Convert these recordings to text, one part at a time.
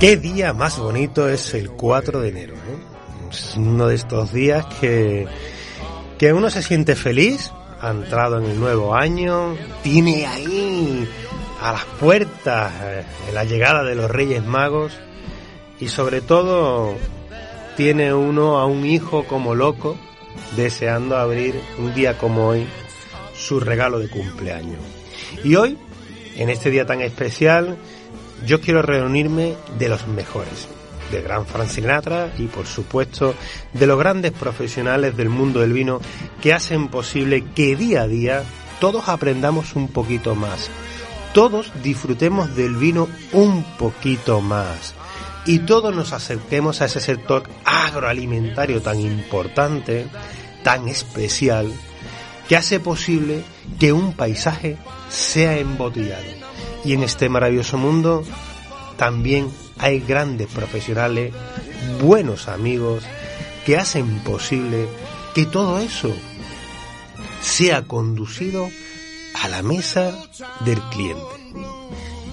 Qué día más bonito es el 4 de enero. ¿eh? Es uno de estos días que, que uno se siente feliz, ha entrado en el nuevo año, tiene ahí a las puertas eh, la llegada de los Reyes Magos y sobre todo tiene uno a un hijo como loco deseando abrir un día como hoy su regalo de cumpleaños. Y hoy, en este día tan especial, yo quiero reunirme de los mejores, de gran Frank Sinatra y por supuesto de los grandes profesionales del mundo del vino que hacen posible que día a día todos aprendamos un poquito más, todos disfrutemos del vino un poquito más. Y todos nos acerquemos a ese sector agroalimentario tan importante, tan especial, que hace posible que un paisaje sea embotellado y en este maravilloso mundo también hay grandes profesionales, buenos amigos, que hacen posible que todo eso sea conducido a la mesa del cliente.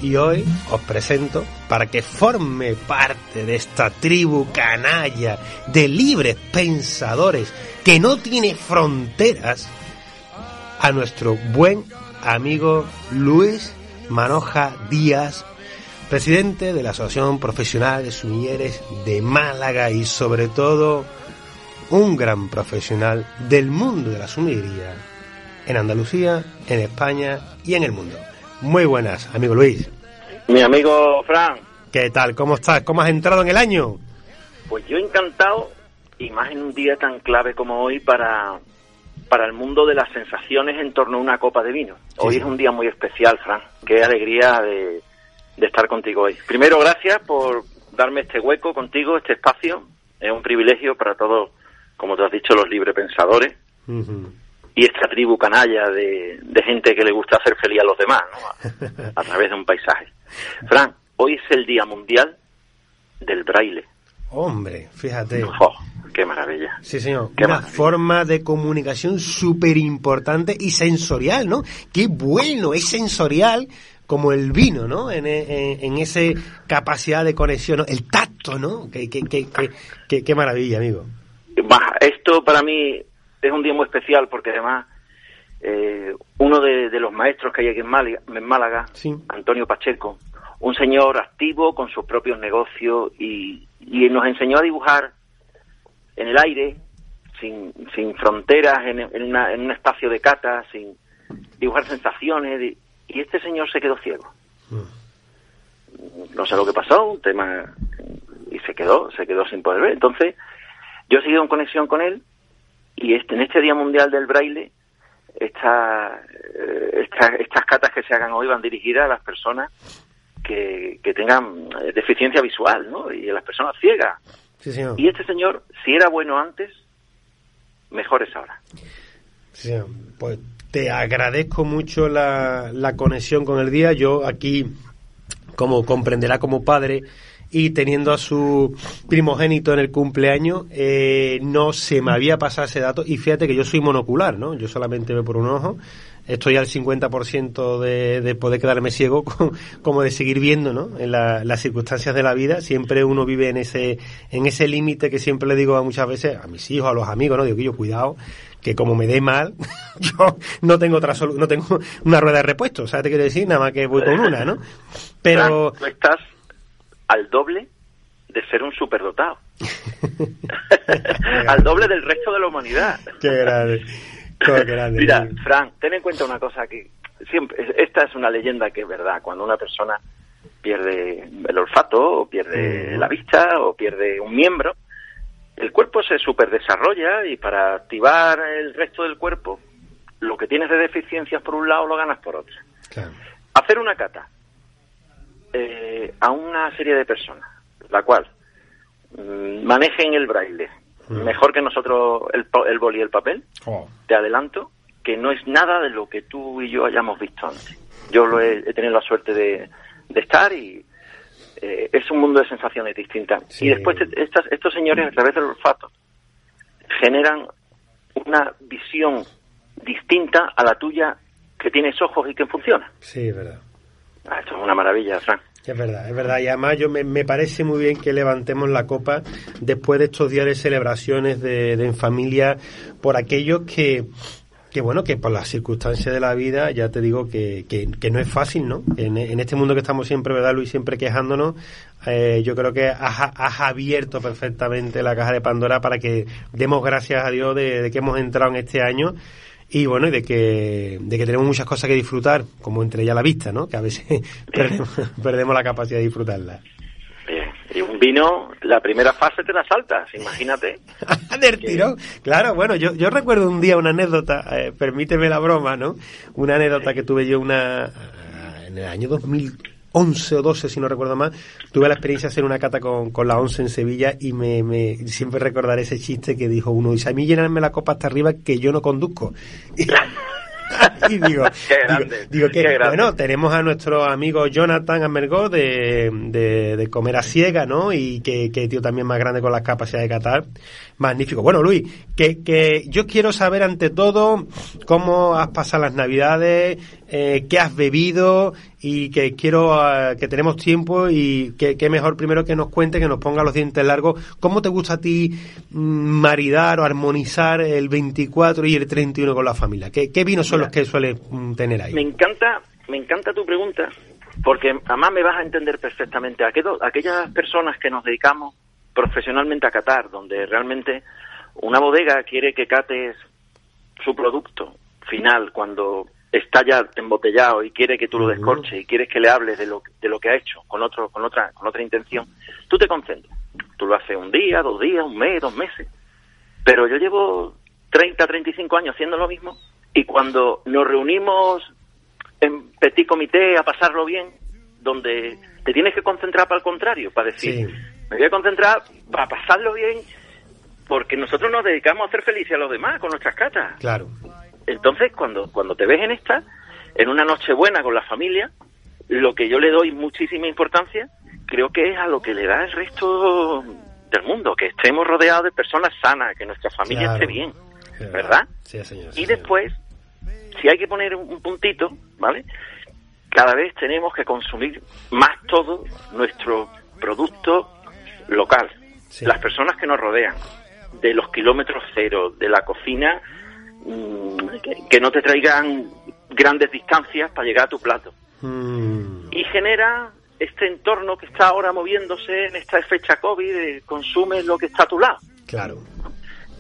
Y hoy os presento para que forme parte de esta tribu canalla de libres pensadores que no tiene fronteras a nuestro buen amigo Luis Manoja Díaz, presidente de la Asociación Profesional de Sumilleres de Málaga y sobre todo un gran profesional del mundo de la sumillería en Andalucía, en España y en el mundo. Muy buenas, amigo Luis. Mi amigo Fran. ¿Qué tal? ¿Cómo estás? ¿Cómo has entrado en el año? Pues yo encantado, y más en un día tan clave como hoy para, para el mundo de las sensaciones en torno a una copa de vino. Hoy es un día muy especial, Fran. Qué alegría de, estar contigo hoy. Primero, gracias por darme este hueco contigo, este espacio. Es un privilegio para todos, como te has dicho, los librepensadores. Y esta tribu canalla de, gente que le gusta hacer feliz a los demás, ¿no? a, través de un paisaje. Fran, hoy es el Día Mundial del Braille. Hombre, fíjate. Qué maravilla. Sí, señor. Una forma de comunicación súper importante y sensorial, ¿no? Qué bueno, es sensorial como el vino, ¿no? En, en, esa capacidad de conexión, el tacto, ¿no? Qué, qué, qué, qué, maravilla, amigo. Esto para mí es un día muy especial porque además eh, uno de, los maestros que hay aquí en Málaga, en Málaga Antonio Pacheco, un señor activo con sus propios negocios y, y nos enseñó a dibujar en el aire, sin, sin fronteras, en, en, en un espacio de cata, sin dibujar sensaciones. Y este señor se quedó ciego. No sé lo que pasó, un tema. Y se quedó, se quedó sin poder ver. Entonces, yo he seguido en conexión con él y este, en este Día Mundial del Braille, esta, eh, esta, estas catas que se hagan hoy van dirigidas a las personas que, que tengan deficiencia visual, ¿no? Y a las personas ciegas. Y este señor, si era bueno antes, mejor es ahora. Sí, pues te agradezco mucho la, la conexión con el día. Yo aquí, como comprenderá como padre, y teniendo a su primogénito en el cumpleaños, eh, no se me había pasado ese dato. Y fíjate que yo soy monocular, ¿no? Yo solamente veo por un ojo estoy al 50% de, de poder quedarme ciego, como de seguir viendo, ¿no? En las circunstancias de la vida, siempre uno vive en ese, en ese límite que siempre le digo a muchas veces a mis hijos, a los amigos, ¿no? Digo que yo, cuidado, que como me dé mal, yo no tengo otra no tengo una rueda de repuesto, o sea, te quiero decir, nada más que voy con una, ¿no? Pero... Tú estás al doble de ser un superdotado. al doble del resto de la humanidad. Qué grande. Mira, Frank, ten en cuenta una cosa que siempre, esta es una leyenda que es verdad. Cuando una persona pierde el olfato, o pierde la vista, o pierde un miembro, el cuerpo se superdesarrolla y para activar el resto del cuerpo, lo que tienes de deficiencias por un lado lo ganas por otro. Hacer una cata, eh, a una serie de personas, la cual mm, manejen el braille Mm. Mejor que nosotros el, el boli y el papel, Oh, te adelanto que no es nada de lo que tú y yo hayamos visto antes. Yo lo he, he tenido la suerte de, de estar y eh, es un mundo de sensaciones distintas. Sí. Y después te- estas- estos señores, a través del olfato, generan una visión distinta a la tuya que tienes ojos y que funciona. sí, verdad. Ah, esto es una maravilla, Fran. Es verdad, es verdad. Y además yo me, me parece muy bien que levantemos la copa después de estos días de celebraciones de, de en familia por aquellos que, que bueno, que por las circunstancias de la vida, ya te digo que, que, que no es fácil, ¿no? En, en este mundo que estamos siempre, ¿verdad, Luis? Siempre quejándonos, eh, yo creo que has, has abierto perfectamente la caja de Pandora para que demos gracias a Dios de, de que hemos entrado en este año y bueno, y de que, de que tenemos muchas cosas que disfrutar, como entre ellas la vista, ¿no? Que a veces perdemos, perdemos la capacidad de disfrutarla. Bien. Y un vino, la primera fase te la saltas, imagínate. Del tirón. Claro, bueno, yo, yo recuerdo un día una anécdota, eh, permíteme la broma, ¿no? Una anécdota que tuve yo una eh, en el año 2011 o 12, si no recuerdo mal, tuve la experiencia de hacer una cata con, con la 11 en Sevilla y me, me siempre recordaré ese chiste que dijo uno, dice, a mí llenarme la copa hasta arriba que yo no conduzco. Y, digo, Qué digo, grande, digo que, qué grande. bueno, tenemos a nuestro amigo Jonathan Amergó de, de, de Comer a Ciega, ¿no? Y que, que tío también más grande con las capacidades de Qatar. Magnífico. Bueno, Luis, que, que yo quiero saber ante todo cómo has pasado las navidades, eh, qué has bebido y que quiero eh, que tenemos tiempo y que, que mejor primero que nos cuente, que nos ponga los dientes largos, cómo te gusta a ti mm, maridar o armonizar el 24 y el 31 con la familia. ¿Qué, qué vinos son los que sueles mm, tener ahí? Me encanta, me encanta tu pregunta, porque además me vas a entender perfectamente. Aquello- aquellas personas que nos dedicamos profesionalmente a catar, donde realmente una bodega quiere que cates su producto final cuando está ya embotellado y quiere que tú lo descorches y quieres que le hables de lo, de lo que ha hecho con otro con otra con otra intención tú te concentras. Tú lo haces un día dos días un mes dos meses. Pero yo llevo 30 35 años haciendo lo mismo y cuando nos reunimos en petit comité a pasarlo bien donde te tienes que concentrar para el contrario para decir Sí. Me voy a concentrar para pasarlo bien porque nosotros nos dedicamos a hacer felices a los demás con nuestras catas Claro. entonces, cuando, cuando te ves en esta, en una noche buena con la familia, lo que yo le doy muchísima importancia, creo que es a lo que le da el resto del mundo, que estemos rodeados de personas sanas, que nuestra familia Claro. esté bien, ¿verdad? Sí, señor. sí, Y señor. después, si hay que poner un puntito, ¿vale? Cada vez tenemos que consumir más todo nuestro producto local, Sí. las personas que nos rodean, de los kilómetros cero, de la cocina, mm, que, que no te traigan grandes distancias para llegar a tu plato. Mm, Y genera este entorno que está ahora moviéndose en esta fecha COVID, de consume lo que está a tu lado. claro.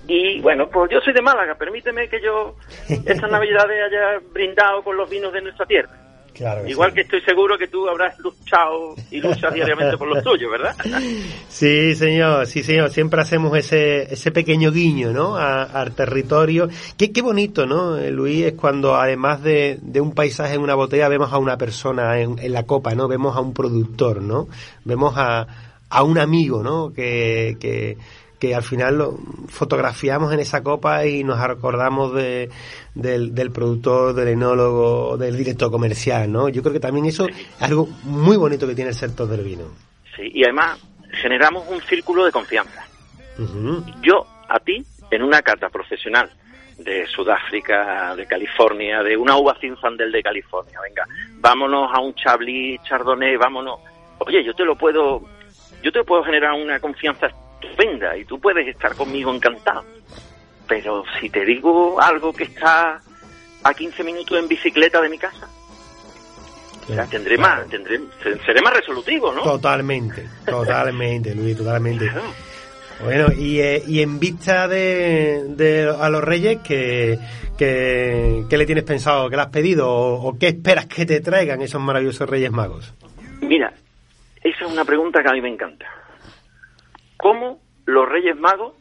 Y bueno, pues yo soy de Málaga, permíteme que yo estas navidades haya brindado con los vinos de nuestra tierra. Claro que Igual sí. que estoy seguro que tú habrás luchado y luchas diariamente por los tuyos, ¿verdad? Sí, señor, sí, señor. Siempre hacemos ese, ese pequeño guiño, ¿no? A- al territorio. Qué, qué bonito, ¿no, eh, Luis? Es cuando además de, de un paisaje en una botella vemos a una persona en, en la copa, ¿no? Vemos a un productor, ¿no? Vemos a, a un amigo, ¿no? Que, que, que al final lo fotografiamos en esa copa y nos acordamos de, del, del productor, del enólogo, del director comercial, ¿no? Yo creo que también eso es algo muy bonito que tiene el sector del vino. Sí, y además generamos un círculo de confianza. Yo, a ti, en una cata profesional de Sudáfrica, de California, de una uva Zinfandel de California, venga, vámonos a un Chablis Chardonnay, vámonos. Oye, yo te lo puedo, yo te puedo generar una confianza estupenda y tú puedes estar conmigo encantado. Pero si te digo algo que está a 15 minutos en bicicleta de mi casa, o sea, tendré Claro. más, tendré, seré más resolutivo, ¿no? Totalmente, totalmente, Luis, totalmente. Claro. Bueno, y, eh, y en vista de, de a los reyes, ¿qué, qué, qué le tienes pensado? ¿Qué le has pedido? ¿O, o qué esperas que te traigan esos maravillosos reyes magos? Mira, esa es una pregunta que a mí me encanta. ¿Cómo los Reyes Magos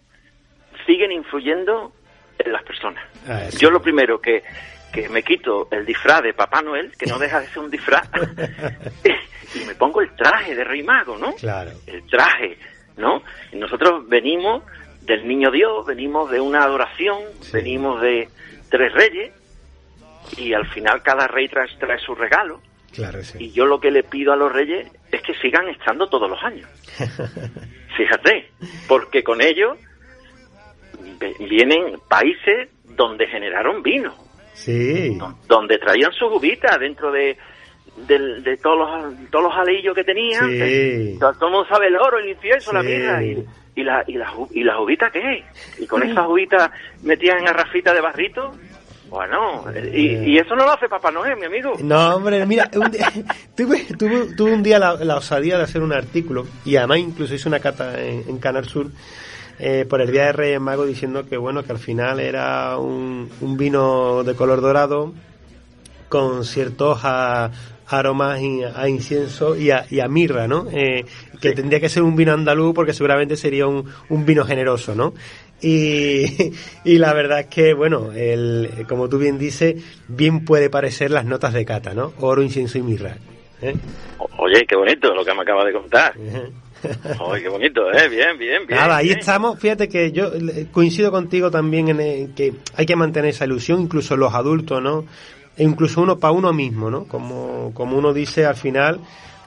siguen influyendo en las personas? Ah. Yo lo primero que, que me quito el disfraz de Papá Noel, que no deja de ser un disfraz, y me pongo el traje de rey mago, ¿no? Claro. El traje, ¿no? Y nosotros venimos del niño Dios, venimos de una adoración, venimos de tres reyes, y al final cada rey trae, trae su regalo. Claro, sí. Y yo lo que le pido a los reyes es que sigan estando todos los años. Fíjate, porque con ellos vienen países donde generaron vino. Sí. Donde traían su uvita dentro de, de, todos los todos los alillos que tenían. Sí. Todo, el mundo sabe el oro, el incienso, la mirra y, y, la, y, las y uvitas qué Y con esas uvitas metidas en garrafita de barrito. Bueno, y, y, eso no lo hace Papá Noel, mi amigo. No, hombre, mira, un día, tuve, tuve, tuve, un día la, la, osadía de hacer un artículo y además incluso hice una cata en, en Canal Sur eh, por el Día de Reyes Mago diciendo que bueno, que al final era un, un vino de color dorado con ciertos a, aromas a incienso y a, y a mirra, ¿no? Eh, que sí. tendría que ser un vino andaluz porque seguramente sería un, un vino generoso, ¿no? Y, y, la verdad es que, bueno, el, como tú bien dices, bien puede parecer las notas de cata, ¿no? Oro, incienso y mirra. ¿eh? Oye, qué bonito lo que me acaba de contar. Oye, qué bonito, ¿eh? Bien, bien, bien. Nada, ahí bien. estamos. Fíjate que yo coincido contigo también en el, que hay que mantener esa ilusión, incluso los adultos, ¿no? E incluso uno para uno mismo, ¿no? Como, como uno dice al final,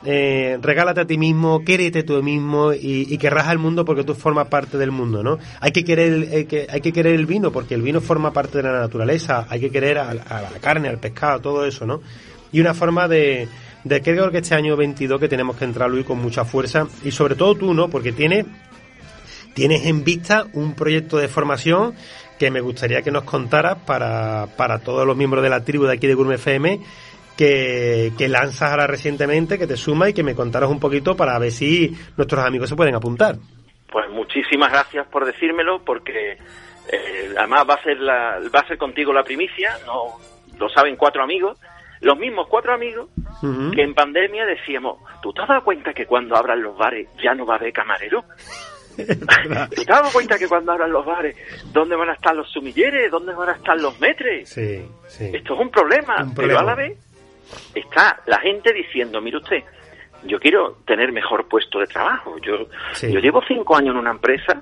eh, regálate a ti mismo, quérete tú mismo y, querrás al mundo porque tú formas parte del mundo, ¿no? Hay que querer, eh, que, hay que querer el vino porque el vino forma parte de la naturaleza, hay que querer a, la carne, al pescado, todo eso, ¿no? Y una forma de, de creo que este año 22 que tenemos que entrar, Luis, con mucha fuerza y sobre todo tú, ¿no? Porque tienes, tienes en vista un proyecto de formación que me gustaría que nos contaras para, para todos los miembros de la tribu de aquí de Gourmet FM que, que lanzas ahora recientemente, que te suma y que me contaras un poquito para ver si nuestros amigos se pueden apuntar. Pues muchísimas gracias por decírmelo, porque eh, además va a ser la, va a ser contigo la primicia, no lo saben cuatro amigos, los mismos cuatro amigos uh -huh. que en pandemia decíamos, ¿tú te has dado cuenta que cuando abran los bares ya no va a haber camarero? ¿Tú te has dado cuenta que cuando abran los bares, ¿dónde van a estar los sumilleres? ¿Dónde van a estar los metres? Sí, sí. Esto es un problema, Un pero problema. a la vez está la gente diciendo, mire usted, yo quiero tener mejor puesto de trabajo. Yo, Sí. yo llevo cinco años en una empresa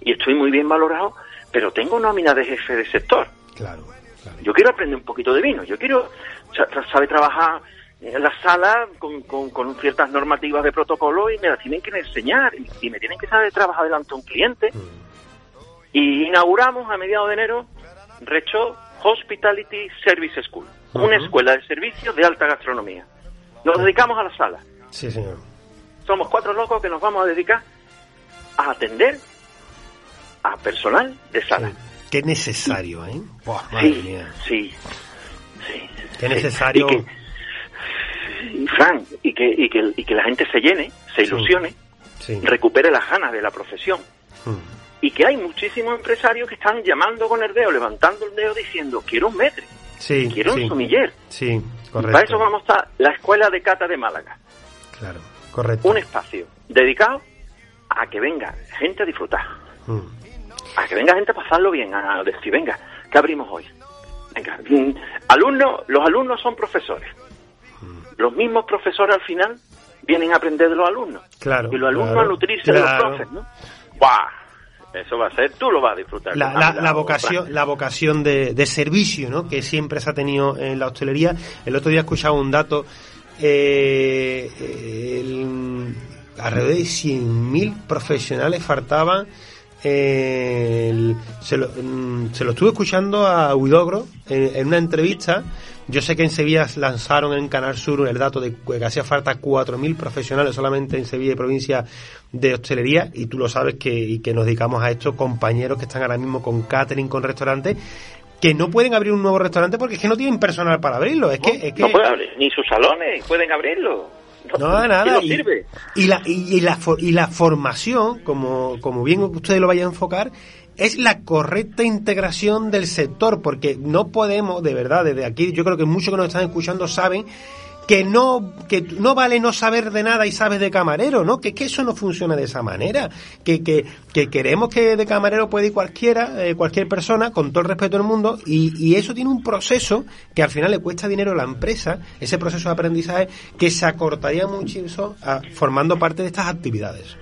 y estoy muy bien valorado, pero tengo nómina de jefe de sector. Claro, claro. Yo quiero aprender un poquito de vino. Yo quiero sa- tra- saber trabajar en la sala con, con- con ciertas normativas de protocolo y me las tienen que enseñar y, y me tienen que saber trabajar delante de un cliente. Y inauguramos a mediados de enero Recho Hospitality Service School, una escuela de servicios de alta gastronomía. Nos dedicamos a la sala. Sí, señor. Somos cuatro locos que nos vamos a dedicar a atender a personal de sala. Sí. Qué necesario, ¿eh? Buah, madre Sí, mía. sí, sí. Qué necesario. Y que, y, Fran, y que, y, que, y que la gente se llene, se ilusione, Sí. recupere las ganas de la profesión. Mm. Y que hay muchísimos empresarios que están llamando con el dedo, levantando el dedo diciendo, quiero un metre, Sí, quiero sí. un sumiller. Sí, Y para eso vamos a la Escuela de Cata de Málaga. Claro, correcto. Un espacio dedicado a que venga gente a disfrutar. Mm. a que venga gente a pasarlo bien, a decir, venga, ¿qué abrimos hoy? Venga, mm, alumnos, los alumnos son profesores. Los mismos profesores al final vienen a aprender de los alumnos. Claro, Y los alumnos claro, a nutrirse de los profes, ¿no? ¡Buah! Eso va a ser, tú lo vas a disfrutar. La, vocación, la vocación de, de servicio, ¿no? Que siempre se ha tenido en la hostelería. El otro día escuchaba un dato, eh, el- alrededor de 100.000 profesionales faltaban. eh, el- se, lo, mm, se lo estuve escuchando a Huidogro en, en una entrevista. Yo sé que en Sevilla lanzaron en Canal Sur el dato de que hacía falta 4.000 profesionales solamente en Sevilla y provincia de hostelería y tú lo sabes que, y que nos dedicamos a esto, compañeros que están ahora mismo con catering, con restaurantes, que no pueden abrir un nuevo restaurante porque es que no tienen personal para abrirlo. Es que, es que No puede abrir, ni sus salones pueden abrirlo. no, nada. Y sirve. y la, y, y la, y la formación, como, como bien ustedes lo vayan a enfocar, es la correcta integración del sector, porque no podemos, de verdad, desde aquí, yo creo que muchos que nos están escuchando saben que no que no vale no saber de nada y sabes de camarero, ¿no? Que, eso no funciona de esa manera, que, que, que queremos que de camarero puede ir cualquiera, eh, cualquier persona, con todo el respeto del mundo, y, y eso tiene un proceso que al final le cuesta dinero a la empresa, ese proceso de aprendizaje, que se acortaría muchísimo a, formando parte de estas actividades.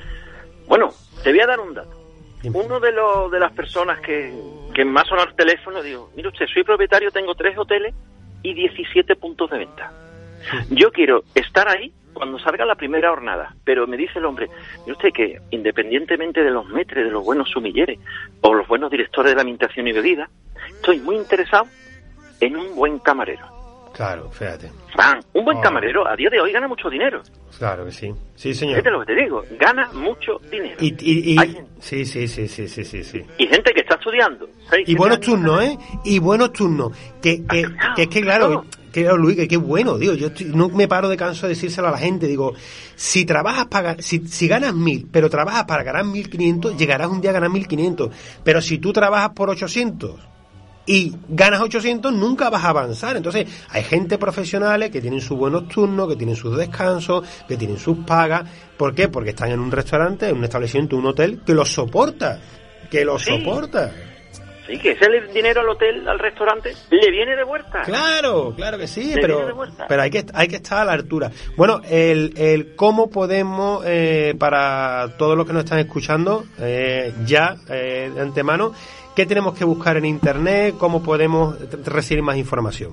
Bueno, te voy a dar un dato. Uno de, los, de las personas que, que más sonó el teléfono, digo, mire usted, soy propietario, tengo tres hoteles y 17 puntos de venta. Yo quiero estar ahí cuando salga la primera jornada, pero me dice el hombre, mire usted que independientemente de los metres, de los buenos sumilleres o los buenos directores de la alimentación y bebida, estoy muy interesado en un buen camarero. Claro, fíjate. Fran, un buen Oh. camarero a día de hoy gana mucho dinero. Claro que sí. Sí, señor. Fíjate lo que te digo, gana mucho dinero. Y, y, y- Hay gente- sí, sí, sí, sí, sí, sí, sí. y gente que está estudiando. Y buenos turnos. ¿eh? Y buenos turnos. Que, que, que es que, claro, que claro, Luis, que qué bueno, digo, yo estoy- no me paro de canso de decírselo a la gente, digo, si trabajas para, si, si ganas mil, pero trabajas para ganar mil quinientos, llegarás un día a ganar mil quinientos. Pero si tú trabajas por ochocientos y ganas 800, nunca vas a avanzar. Entonces, hay gente profesionales que tienen sus buenos turnos, que tienen sus descansos, que tienen sus pagas. ¿Por qué? Porque están en un restaurante, en un establecimiento, un hotel que los soporta, que los Sí. soporta. Sí, que ese dinero al hotel, al restaurante, le viene de vuelta. Claro, claro que sí, Le pero, pero hay que hay que estar a la altura. Bueno, el, el cómo podemos, eh, para todos los que nos están escuchando, eh, ya eh, de antemano, ¿qué tenemos que buscar en Internet? ¿Cómo podemos recibir más información?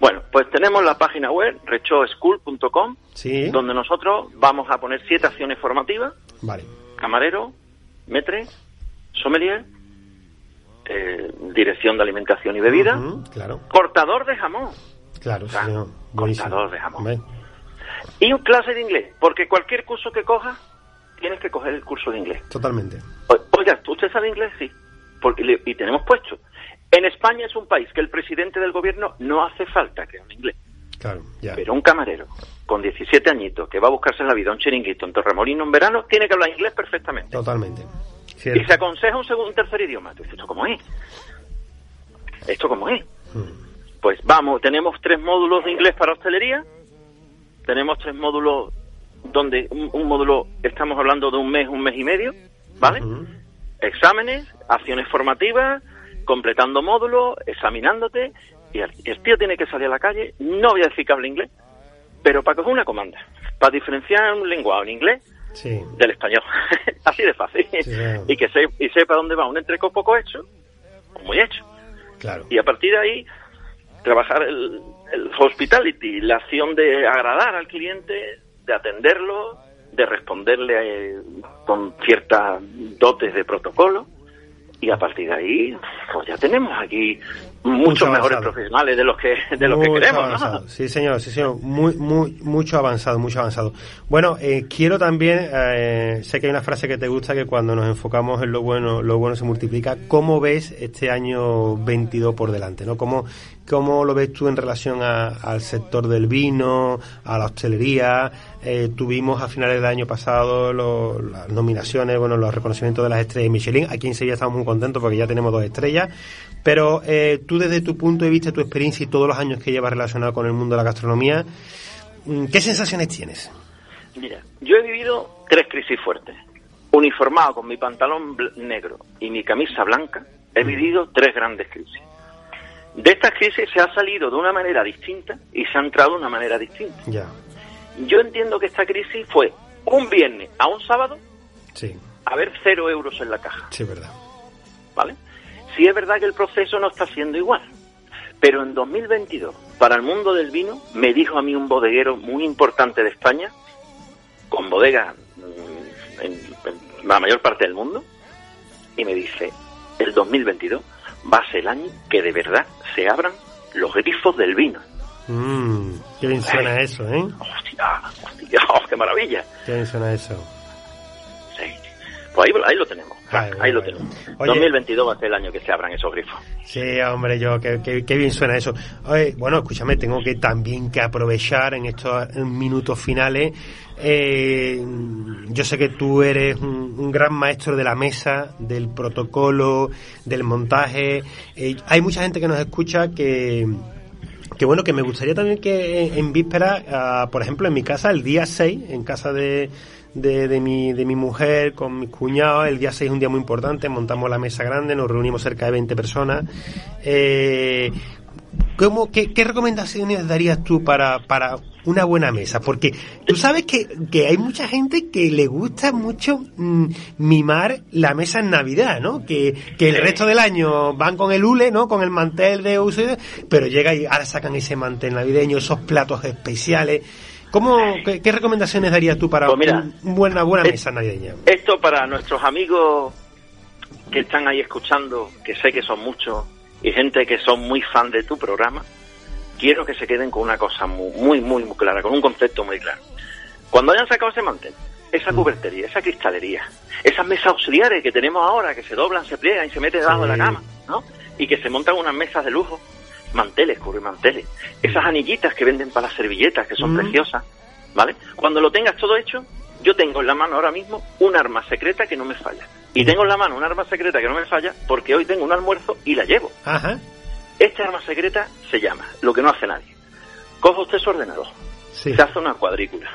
Bueno, pues tenemos la página web, rechoschool.com, Sí, donde nosotros vamos a poner siete acciones formativas, vale. camarero, metre, sommelier, eh, dirección de alimentación y bebida, claro, cortador de jamón claro, señor. Cortador de jamón. Y un clase de inglés, porque cualquier curso que cojas, tienes que coger el curso de inglés. Totalmente. Oiga, ¿usted sabe inglés? Sí. Porque le- y tenemos puesto. En España es un país que el presidente del gobierno no hace falta que hable inglés. Claro, ya. Pero un camarero con 17 añitos que va a buscarse la vida un chiringuito en Torremolino en verano tiene que hablar inglés perfectamente. Totalmente. Y se aconseja un segundo, un tercer idioma. Tú dices, ¿esto cómo es? ¿Esto cómo es? Mm, Pues vamos, tenemos tres módulos de inglés para hostelería. Tenemos tres módulos donde un, un módulo estamos hablando de un mes, un mes y medio, ¿vale? exámenes, acciones formativas, completando módulos, examinándote, y el, el tío tiene que salir a la calle, no voy a decir que hable inglés, pero para coger una comanda, para diferenciar un lenguaje en inglés Sí. del español, así de fácil, Sí. y que se, y sepa dónde va un entreco poco hecho, o muy hecho, Claro. y a partir de ahí trabajar el, el hospitality, la acción de agradar al cliente, de atenderlo, de responderle eh, con ciertas dotes de protocolo y a partir de ahí pues ya tenemos aquí muchos Mucho mejores avanzado. profesionales de los que de los que queremos. ¿no? Sí, señor, sí, señor. Muy, muy, mucho avanzado, mucho avanzado. Bueno, eh, quiero también, eh, sé que hay una frase que te gusta que cuando nos enfocamos en lo bueno, lo bueno se multiplica. ¿Cómo ves este año 22 por delante? ¿no? ¿Cómo, cómo lo ves tú en relación a- al sector del vino, a la hostelería? Eh, tuvimos a finales del año pasado lo- las nominaciones, bueno, los reconocimientos de las estrellas Michelin. Aquí en Sevilla estamos muy contentos porque ya tenemos dos estrellas. Pero eh, tú desde tu punto de vista, tu experiencia y todos los años que llevas relacionado con el mundo de la gastronomía, mm, ¿qué sensaciones tienes? Mira, yo he vivido tres crisis fuertes. Uniformado con mi pantalón negro y mi camisa blanca, he vivido tres grandes crisis. De estas crisis se ha salido de una manera distinta y se ha entrado de una manera distinta. Ya, Yo entiendo que esta crisis fue un viernes a un sábado sí, a ver cero euros en la caja, sí, es verdad. ¿vale? Sí es verdad que el proceso no está siendo igual, pero en 2022, para el mundo del vino, me dijo a mí un bodeguero muy importante de España, con bodegas mm, en, en la mayor parte del mundo, y me dice, el 2022 va a ser el año que de verdad se abran los grifos del vino. Mm, qué bien suena eso, ¿eh? ¡Hostia! ¡Hostia! ¡Oh, ¡Qué maravilla! Qué bien suena eso. Pues ahí, ahí lo tenemos. Ay, ahí lo bueno. tenemos. Oye. 2022 va a ser el año que se abran esos grifos. Sí, hombre, yo, qué, qué- qué bien suena eso. Oye, bueno, escúchame, tengo que también que aprovechar en estos minutos finales. eh, yo sé que tú eres un, un gran maestro de la mesa, del protocolo, del montaje. Eh, hay mucha gente que nos escucha que que bueno, que me gustaría también que en, víspera, ah, por ejemplo, en mi casa, el día 6, en casa de, de, de, mi, de mi mujer con mis cuñados, el día 6 es un día muy importante, montamos la mesa grande, nos reunimos cerca de 20 personas. Eh, ¿cómo, qué, ¿Qué recomendaciones darías tú para, para una buena mesa, porque tú sabes que, que hay mucha gente que le gusta mucho mm, mimar la mesa en Navidad, ¿no? Que, que el resto del año van con el hule, ¿no? Con el mantel de uso, pero llega y ahora sacan ese mantel navideño, esos platos especiales. ¿Cómo, qué, recomendaciones darías tú para pues una buena, buena mesa navideña? Esto para nuestros amigos que están ahí escuchando, que sé que son muchos, y gente que son muy fan de tu programa, quiero que se queden con una cosa muy, muy, muy, clara, con un concepto muy claro. Cuando hayan sacado ese mantel, esa mm. cubertería, esa cristalería, esas mesas auxiliares que tenemos ahora, que se doblan, se pliegan y se meten debajo de la cama, ¿no? Y que se montan unas mesas de lujo, manteles, manteles, esas anillitas que venden para las servilletas, que son mm. preciosas, ¿vale? Cuando lo tengas todo hecho, yo tengo en la mano ahora mismo un arma secreta que no me falla. Y mm. tengo en la mano un arma secreta que no me falla porque hoy tengo un almuerzo y la llevo. Ajá. Esta arma secreta se llama, lo que no hace nadie. Coja usted su ordenador, se hace una cuadrícula.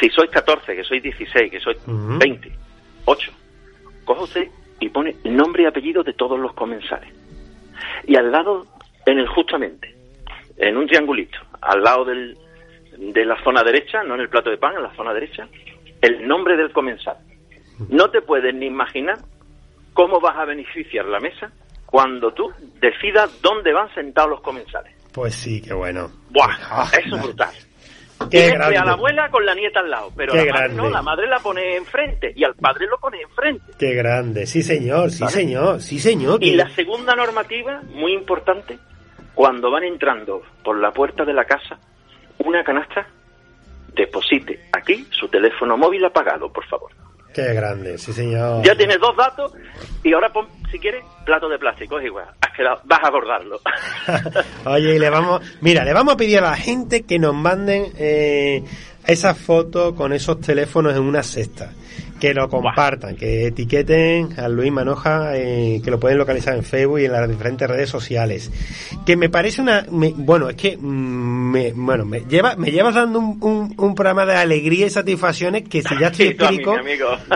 Si sois 14, que sois 16, que sois 20, 8, coja usted y pone nombre y apellido de todos los comensales. Y al lado, en el justamente, en un triangulito, al lado del, de la zona derecha, no en el plato de pan, en la zona derecha, el nombre del comensal. No te puedes ni imaginar cómo vas a beneficiar la mesa cuando tú decidas dónde van sentados los comensales. Pues sí, qué bueno. Buah, ah, eso es brutal. Qué grande. a la abuela con la nieta al lado, pero la madre no, la madre la pone enfrente y al padre lo pone enfrente. Qué grande, sí señor, sí señor, sí señor. Y la segunda normativa, muy importante, cuando van entrando por la puerta de la casa, una canasta, deposite aquí su teléfono móvil apagado, por favor. Qué grande, sí señor. Ya tienes dos datos y ahora pon, si quieres, plato de plástico, es igual. vas a abordarlo. Oye, y le vamos, mira, le vamos a pedir a la gente que nos manden eh, esas fotos con esos teléfonos en una cesta que lo compartan, que etiqueten a Luis Manoja, eh, que lo pueden localizar en Facebook y en las diferentes redes sociales. Que me parece una, bueno, es que, mm, me, bueno, me lleva, me llevas dando un, un, programa de alegría y satisfacciones que si ya estoy espírico,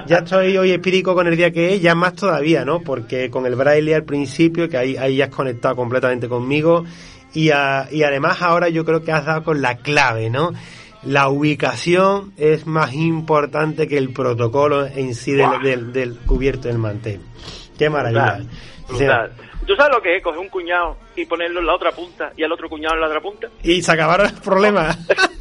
ya estoy hoy espírico con el día que es, ya más todavía, ¿no? Porque con el braille al principio, que ahí, ahí ya has conectado completamente conmigo, y, y además ahora yo creo que has dado con la clave, ¿no? La ubicación es más importante que el protocolo en sí del, del, cubierto del mantel. Qué maravilla. ¿Tú sabes lo que es coger un cuñado y ponerlo en la otra punta y al otro cuñado en la otra punta? Y se acabaron los problemas.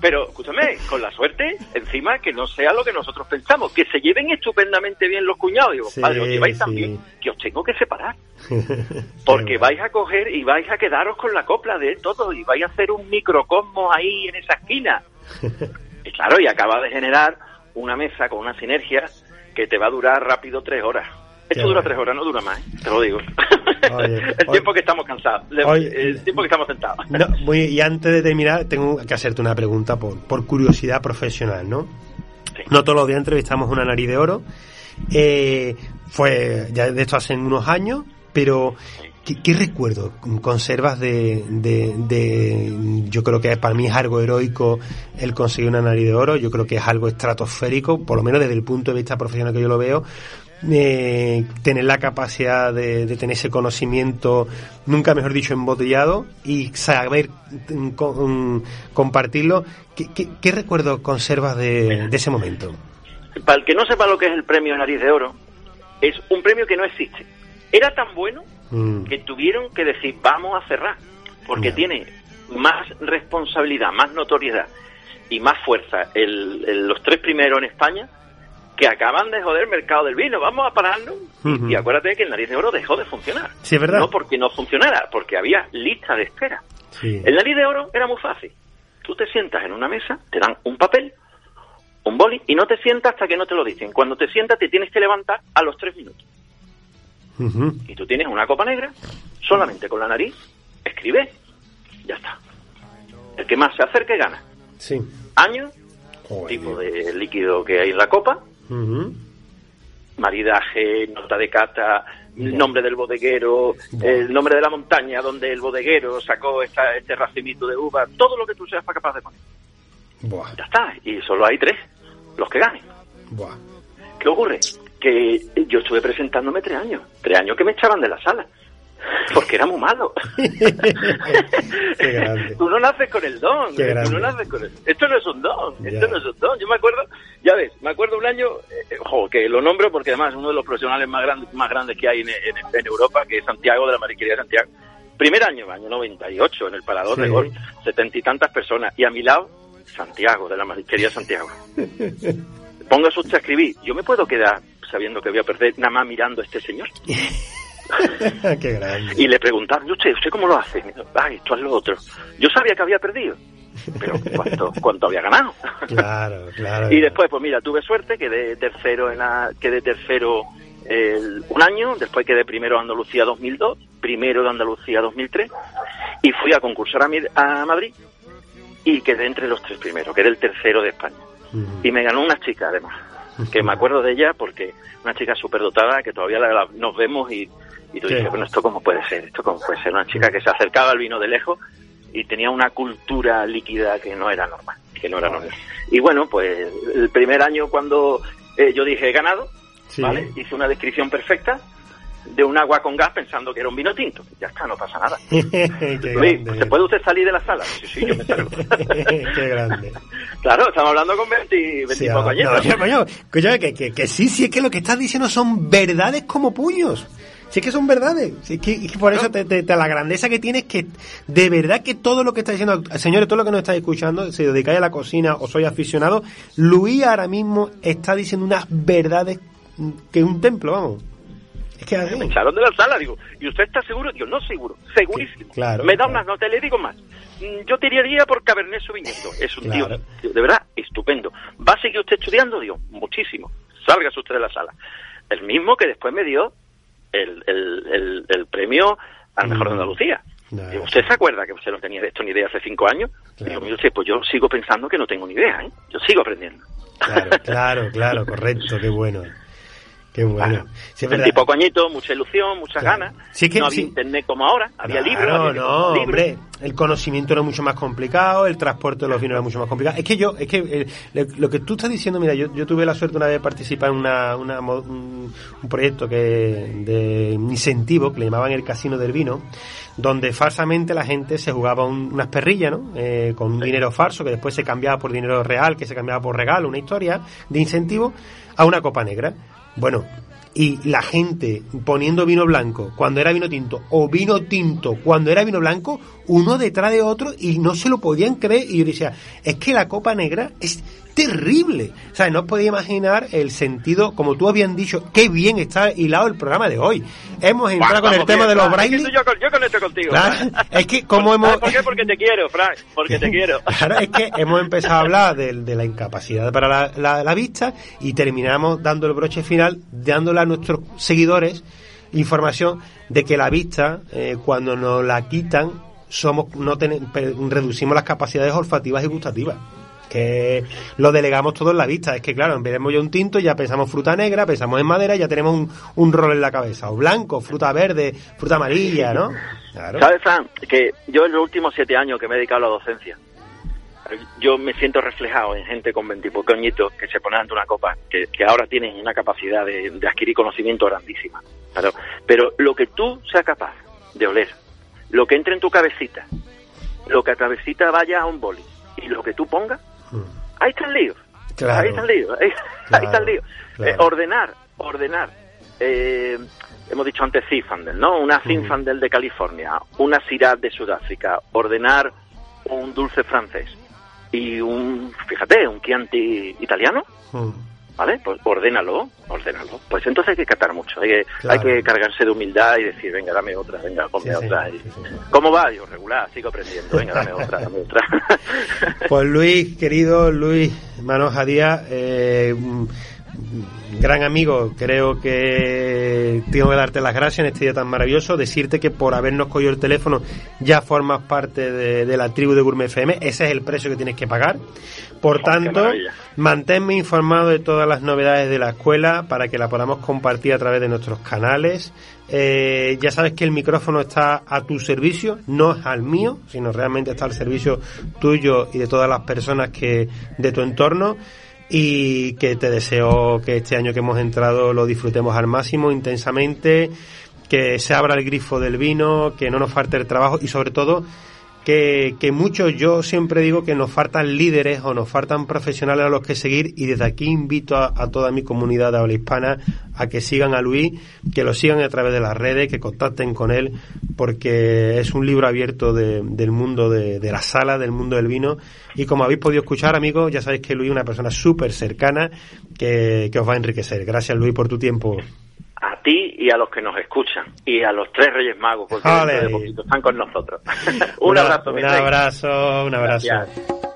pero escúchame, con la suerte, encima que no sea lo que nosotros pensamos, que se lleven estupendamente bien los cuñados. Digo, padre, os lleváis tan bien que os tengo que separar. Porque vais a coger y vais a quedaros con la copla de todo y vais a hacer un microcosmos ahí en esa esquina. y claro, y acaba de generar una mesa con una sinergia que te va a durar rápido tres horas. Esto dura tres horas, no dura más, ¿eh? te lo digo. el tiempo que estamos cansados, el tiempo que estamos sentados. y antes de terminar, tengo que hacerte una pregunta por, por curiosidad profesional, ¿no? No todos los días entrevistamos una nariz de oro. Eh, fue, ya de esto hace unos años, pero ¿Qué, recuerdo conservas de, de, Yo creo que para mí es algo heroico el conseguir una nariz de oro. Yo creo que es algo estratosférico, por lo menos desde el punto de vista profesional que yo lo veo. Eh, tener la capacidad de, tener ese conocimiento, nunca mejor dicho, embotellado y saber mm, mm, compartirlo. ¿Qué, recuerdo conservas de, ese momento? Para el que no sepa lo que es el premio Nariz de Oro, es un premio que no existe. Era tan bueno mm. que tuvieron que decir, vamos a cerrar, porque tiene más responsabilidad, más notoriedad y más fuerza los tres primeros en España que acaban de joder el mercado del vino. Vamos a pararnos. y, acuérdate que el nariz de oro dejó de funcionar. Sí, es verdad. No porque no funcionara, porque había lista de espera. El nariz de oro era muy fácil. Tú te sientas en una mesa, te dan un papel, un boli, y no te sientas hasta que no te lo dicen. Cuando te sientas te tienes que levantar a los tres minutos. Y tú tienes una copa negra, solamente con la nariz, escribe, ya está. El que más se acerque gana. Sí. Año, tipo de líquido que hay en la copa, maridaje, nota de cata, nombre del bodeguero, el nombre de la montaña donde el bodeguero sacó esta, este racimito de uva, todo lo que tú seas capaz de poner. Buah, Ya está, y solo hay tres, los que ganen. buah. ¿Qué ocurre? Que yo estuve presentándome tres años, tres años que me echaban de la sala, porque era muy malo. Tú no naces con el don, Qué tú no naces con el... Esto no es un don, Ya. esto no es un don. Yo me acuerdo, ya ves, me acuerdo un año, eh, ojo, que lo nombro porque además es uno de los profesionales más grandes, más grandes que hay en, en- en Europa, que es Santiago de la Mariquería de Santiago. Primer año, año 98, en el Parador Sí. de Gol, setenta y tantas personas, y a mi lado, Santiago, de la Mariquería Santiago. Póngase usted a escribir, yo me puedo quedar sabiendo que voy a perder nada más mirando a este señor. Qué grande. Y le preguntaron, ¿y usted, usted cómo lo hace? Ay, esto es lo otro. Yo sabía que había perdido, pero ¿cuánto, cuánto había ganado? Claro, claro. y después, pues mira, tuve suerte, quedé tercero en la, quedé tercero el- un año, después quedé primero de Andalucía 2002, primero de Andalucía 2003, y fui a concursar a, Mi- a Madrid y quedé entre los tres primeros, quedé el tercero de España. Y me ganó una chica, además, que me acuerdo de ella porque una chica súper dotada que todavía la- la- nos vemos y, y tú Sí. dices, bueno, ¿esto cómo puede ser? ¿Esto cómo puede ser? Una chica que se acercaba al vino de lejos y tenía una cultura líquida que no era normal, que no era normal. Y bueno, pues el primer año cuando eh, yo dije he ganado, Sí. ¿vale? Hice una descripción perfecta de un agua con gas pensando que era un vino tinto. Ya está, no pasa nada. Luis, grande. ¿se puede usted salir de la sala? Sí, sí, yo me salgo. Qué grande. claro, estamos hablando con 20, 20 Sí, y pocos no, no, que, que, que sí, sí, es que lo que estás diciendo son verdades como puños. Sí, es que son verdades. Es que, es que por eso te, te- te- la grandeza que tienes que, de verdad que todo lo que está diciendo, señores, todo lo que nos estáis escuchando, si dedicáis a la cocina o sois aficionado, Luis ahora mismo está diciendo unas verdades que un templo, vamos. Es que así. Me echaron de la sala, digo, ¿y usted está seguro? Digo, no seguro, segurísimo. Claro, Me da claro. unas notas, le digo más. Mm, Yo tiraría por Cabernet Sauvignon. Es un Claro. tío, de verdad, estupendo. ¿Va a seguir usted estudiando? Digo, muchísimo. Sálgase usted de la sala. El mismo que después me dio el, el, el, el premio al mejor de Mm. Andalucía. ¿Usted se acuerda que usted no tenía de esto ni idea hace cinco años? Claro. Digo, mire usted, pues yo sigo pensando que no tengo ni idea, ¿eh? Yo sigo aprendiendo. Claro, claro, claro, correcto, qué bueno. Qué bueno. Claro. Sí, y poco añitos, mucha ilusión, muchas Claro. ganas. Sí, es que no había sí. internet como ahora, había Claro, libros. había no, libros. hombre, el conocimiento era mucho más complicado, el transporte de los vinos era mucho más complicado. Es que yo, es que eh, lo que tú estás diciendo, mira, yo, yo tuve la suerte una vez de participar en una, una un, un proyecto que de incentivo que le llamaban el Casino del Vino, donde falsamente la gente se jugaba un- unas perrillas, ¿no? Eh, con un dinero falso que después se cambiaba por dinero real, que se cambiaba por regalo, una historia de incentivo a una copa negra. Bueno, y la gente poniendo vino blanco cuando era vino tinto o vino tinto cuando era vino blanco, uno detrás de otro y no se lo podían creer. Y yo decía, es que la copa negra es terrible. O sea, no os podía imaginar el sentido, como tú habían dicho, qué bien está hilado el programa de hoy. Hemos entrado con el tema bien, de los Fran, es que braille. yo, con- yo conecto contigo. Claro, Fran. es que como hemos... ¿Por qué? Porque te quiero, Frank. Porque te quiero. Claro, es que hemos empezado a hablar de, de la incapacidad para la, la- la vista y terminamos dando el broche final, dándole a nuestros seguidores información de que la vista, eh, cuando nos la quitan, somos no ten- reducimos las capacidades olfativas y gustativas. Que lo delegamos todo en la vista. Es que, claro, de yo un tinto, ya pensamos fruta negra, pensamos en madera, ya tenemos un, rol en la cabeza. O blanco, fruta verde, fruta amarilla, ¿no? Claro. ¿Sabes, Fran? Que yo en los últimos siete años que me he dedicado a la docencia, yo me siento reflejado en gente con veintipocos añitos que se ponen ante una copa, que, que ahora tienen una capacidad de, adquirir conocimiento grandísima. Claro. Pero lo que tú seas capaz de oler, lo que entre en tu cabecita, lo que a cabecita vaya a un boli y lo que tú pongas. Ahí está el lío. Claro. Ahí está el lío. Ahí, Claro, ahí está el lío. claro. Eh, ordenar, ordenar. Eh, hemos dicho antes Zinfandel, ¿no? Una Zinfandel de California, una Syrah de Sudáfrica, ordenar un dulce francés y un, fíjate, un Chianti italiano, Mm. ¿Vale? Pues ordénalo, ordénalo. Pues entonces hay que catar mucho, hay que, Claro. hay que cargarse de humildad y decir, venga, dame otra, venga, ponme Sí, sí, otra. Y, sí, sí. ¿Cómo va? Yo, regular, sigo aprendiendo, venga, dame otra, dame otra. Pues Luis, querido Luis Manoja Díaz, eh, gran amigo, creo que tengo que darte las gracias en este día tan maravilloso, decirte que por habernos cogido el teléfono ya formas parte de, de la tribu de Gourmet FM, ese es el precio que tienes que pagar. Por Oh, tanto, manténme informado de todas las novedades de la escuela para que la podamos compartir a través de nuestros canales, Eh, ya sabes que el micrófono está a tu servicio, no es al mío, sino realmente está al servicio tuyo y de todas las personas que de tu entorno y que te deseo que este año que hemos entrado lo disfrutemos al máximo, intensamente, que se abra el grifo del vino, que no nos falte el trabajo y sobre todo que, que muchos, yo siempre digo que nos faltan líderes o nos faltan profesionales a los que seguir y desde aquí invito a, toda mi comunidad de habla hispana a que sigan a Luis, que lo sigan a través de las redes, que contacten con él, porque es un libro abierto del mundo de, de, la sala, del mundo del vino y como habéis podido escuchar amigos, ya sabéis que Luis es una persona súper cercana que, que os va a enriquecer. Gracias Luis por tu tiempo a ti y a los que nos escuchan y a los tres Reyes Magos porque de poquito están con nosotros. un abrazo, Un abrazo, un abrazo.